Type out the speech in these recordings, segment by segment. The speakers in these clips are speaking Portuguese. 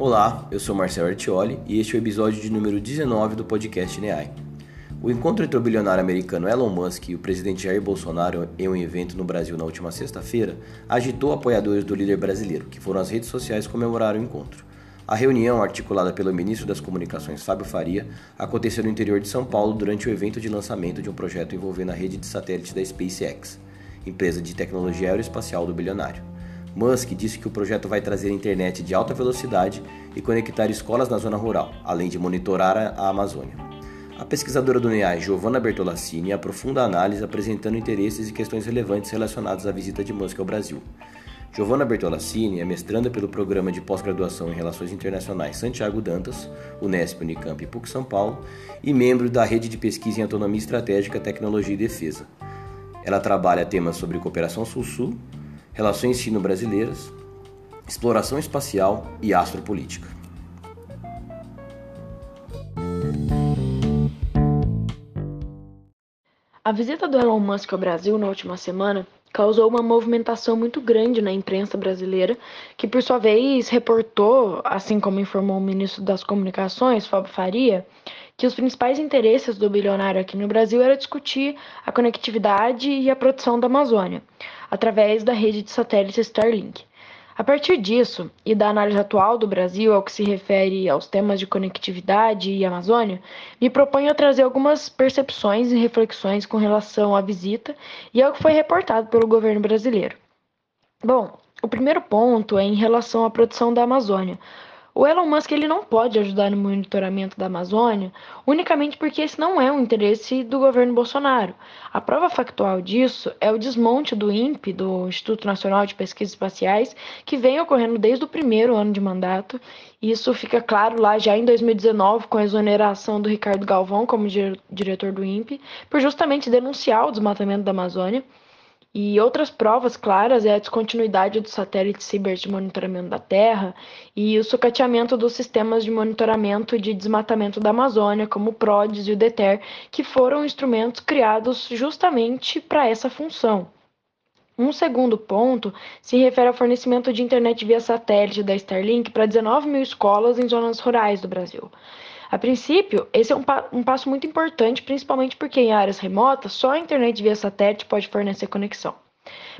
Olá, eu sou Marcelo Artioli e este é o episódio de número 19 do podcast NEAI. O encontro entre o bilionário americano Elon Musk e o presidente Jair Bolsonaro em um evento no Brasil na última sexta-feira agitou apoiadores do líder brasileiro, que foram às redes sociais comemorar o encontro. A reunião, articulada pelo ministro das Comunicações Fábio Faria, aconteceu no interior de São Paulo durante o evento de lançamento de um projeto envolvendo a rede de satélite da SpaceX, empresa de tecnologia aeroespacial do bilionário. Musk disse que o projeto vai trazer internet de alta velocidade e conectar escolas na zona rural, além de monitorar a Amazônia. A pesquisadora do NEAI, Giovanna Bertolassini, aprofunda a análise apresentando interesses e questões relevantes relacionados à visita de Musk ao Brasil. Giovanna Bertolassini é mestranda pelo Programa de Pós-Graduação em Relações Internacionais Santiago Dantas, Unesp, Unicamp e PUC São Paulo, e membro da Rede de Pesquisa em Autonomia Estratégica, Tecnologia e Defesa. Ela trabalha temas sobre cooperação Sul-Sul, relações sino-brasileiras, exploração espacial e astropolítica. A visita do Elon Musk ao Brasil na última semana causou uma movimentação muito grande na imprensa brasileira, que por sua vez reportou, assim como informou o ministro das Comunicações, Fábio Faria, que os principais interesses do bilionário aqui no Brasil era discutir a conectividade e a proteção da Amazônia, através da rede de satélites Starlink. A partir disso e da análise atual do Brasil ao que se refere aos temas de conectividade e Amazônia, me proponho a trazer algumas percepções e reflexões com relação à visita e ao que foi reportado pelo governo brasileiro. Bom, o primeiro ponto é em relação à proteção da Amazônia, o Elon Musk ele não pode ajudar no monitoramento da Amazônia unicamente porque esse não é um interesse do governo Bolsonaro. A prova factual disso é o desmonte do INPE, do Instituto Nacional de Pesquisas Espaciais, que vem ocorrendo desde o primeiro ano de mandato. Isso fica claro lá já em 2019 com a exoneração do Ricardo Galvão como diretor do INPE, por justamente denunciar o desmatamento da Amazônia. E outras provas claras é a descontinuidade dos satélites Ciber de monitoramento da Terra e o sucateamento dos sistemas de monitoramento de desmatamento da Amazônia, como o PRODES e o DETER, que foram instrumentos criados justamente para essa função. Um segundo ponto se refere ao fornecimento de internet via satélite da Starlink para 19 mil escolas em zonas rurais do Brasil. A princípio, esse é um, pa um passo muito importante, principalmente porque em áreas remotas só a internet via satélite pode fornecer conexão.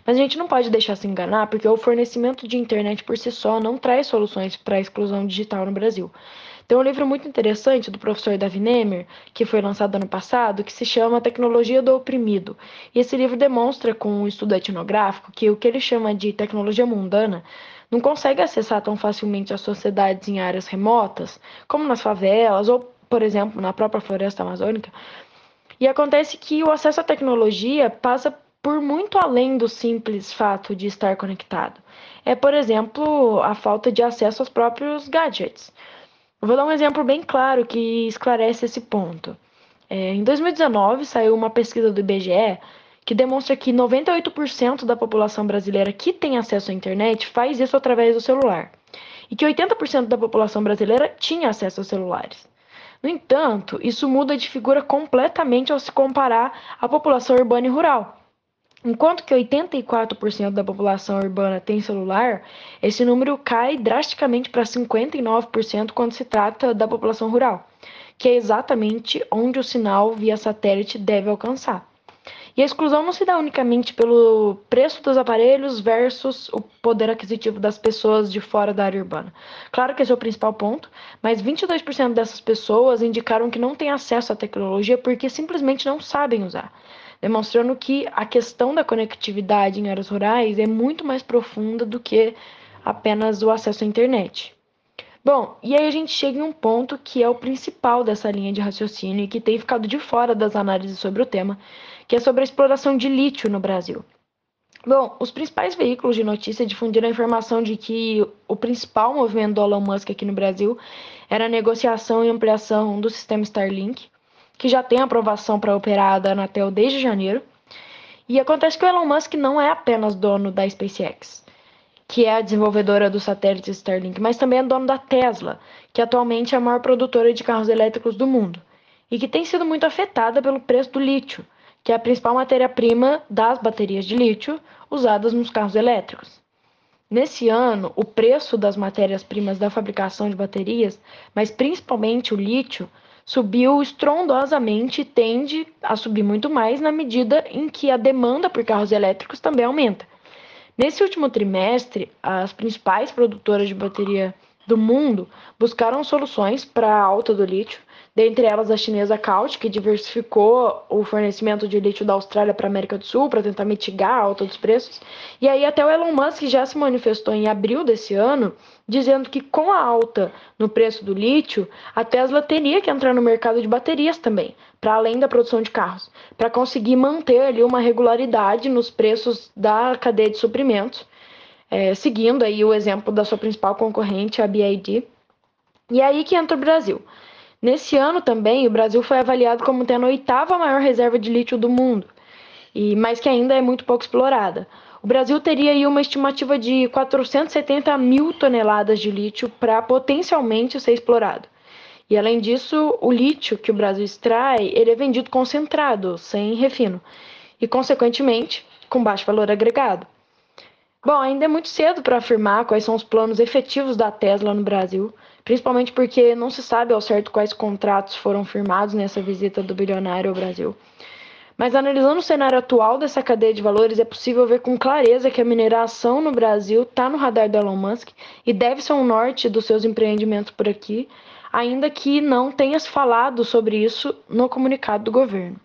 Mas a gente não pode deixar se enganar, porque o fornecimento de internet por si só não traz soluções para a exclusão digital no Brasil. Tem um livro muito interessante do professor Davi Nemer, que foi lançado ano passado, que se chama Tecnologia do Oprimido. E esse livro demonstra, com um estudo etnográfico, que o que ele chama de tecnologia mundana não consegue acessar tão facilmente as sociedades em áreas remotas, como nas favelas ou, por exemplo, na própria floresta amazônica. E acontece que o acesso à tecnologia passa por muito além do simples fato de estar conectado. É, por exemplo, a falta de acesso aos próprios gadgets. Eu vou dar um exemplo bem claro que esclarece esse ponto. É, em 2019, saiu uma pesquisa do IBGE que demonstra que 98% da população brasileira que tem acesso à internet faz isso através do celular, e que 80% da população brasileira tinha acesso aos celulares. No entanto, isso muda de figura completamente ao se comparar à população urbana e rural. Enquanto que 84% da população urbana tem celular, esse número cai drasticamente para 59% quando se trata da população rural, que é exatamente onde o sinal via satélite deve alcançar. E a exclusão não se dá unicamente pelo preço dos aparelhos versus o poder aquisitivo das pessoas de fora da área urbana. Claro que esse é o principal ponto, mas 22% dessas pessoas indicaram que não têm acesso à tecnologia porque simplesmente não sabem usar, demonstrando que a questão da conectividade em áreas rurais é muito mais profunda do que apenas o acesso à internet. Bom, e aí a gente chega em um ponto que é o principal dessa linha de raciocínio e que tem ficado de fora das análises sobre o tema, que é sobre a exploração de lítio no Brasil. Bom, os principais veículos de notícia difundiram a informação de que o principal movimento do Elon Musk aqui no Brasil era a negociação e ampliação do sistema Starlink, que já tem aprovação para operar da Anatel desde janeiro. E acontece que o Elon Musk não é apenas dono da SpaceX que é a desenvolvedora do satélite Starlink, mas também é dono da Tesla, que atualmente é a maior produtora de carros elétricos do mundo, e que tem sido muito afetada pelo preço do lítio, que é a principal matéria-prima das baterias de lítio usadas nos carros elétricos. Nesse ano, o preço das matérias-primas da fabricação de baterias, mas principalmente o lítio, subiu estrondosamente e tende a subir muito mais na medida em que a demanda por carros elétricos também aumenta. Nesse último trimestre, as principais produtoras de bateria do mundo buscaram soluções para a alta do lítio, dentre elas a chinesa Caut, que diversificou o fornecimento de lítio da Austrália para a América do Sul para tentar mitigar a alta dos preços. E aí até o Elon Musk já se manifestou em abril desse ano, dizendo que com a alta no preço do lítio, a Tesla teria que entrar no mercado de baterias também, para além da produção de carros, para conseguir manter ali uma regularidade nos preços da cadeia de suprimentos, é, seguindo aí o exemplo da sua principal concorrente, a BID. E é aí que entra o Brasil. Nesse ano também, o Brasil foi avaliado como tendo a oitava maior reserva de lítio do mundo, e mas que ainda é muito pouco explorada. O Brasil teria aí uma estimativa de 470 mil toneladas de lítio para potencialmente ser explorado. E além disso, o lítio que o Brasil extrai, ele é vendido concentrado, sem refino, e consequentemente com baixo valor agregado. Bom, ainda é muito cedo para afirmar quais são os planos efetivos da Tesla no Brasil, principalmente porque não se sabe ao certo quais contratos foram firmados nessa visita do bilionário ao Brasil. Mas analisando o cenário atual dessa cadeia de valores, é possível ver com clareza que a mineração no Brasil está no radar do Elon Musk e deve ser um norte dos seus empreendimentos por aqui, ainda que não tenha se falado sobre isso no comunicado do governo.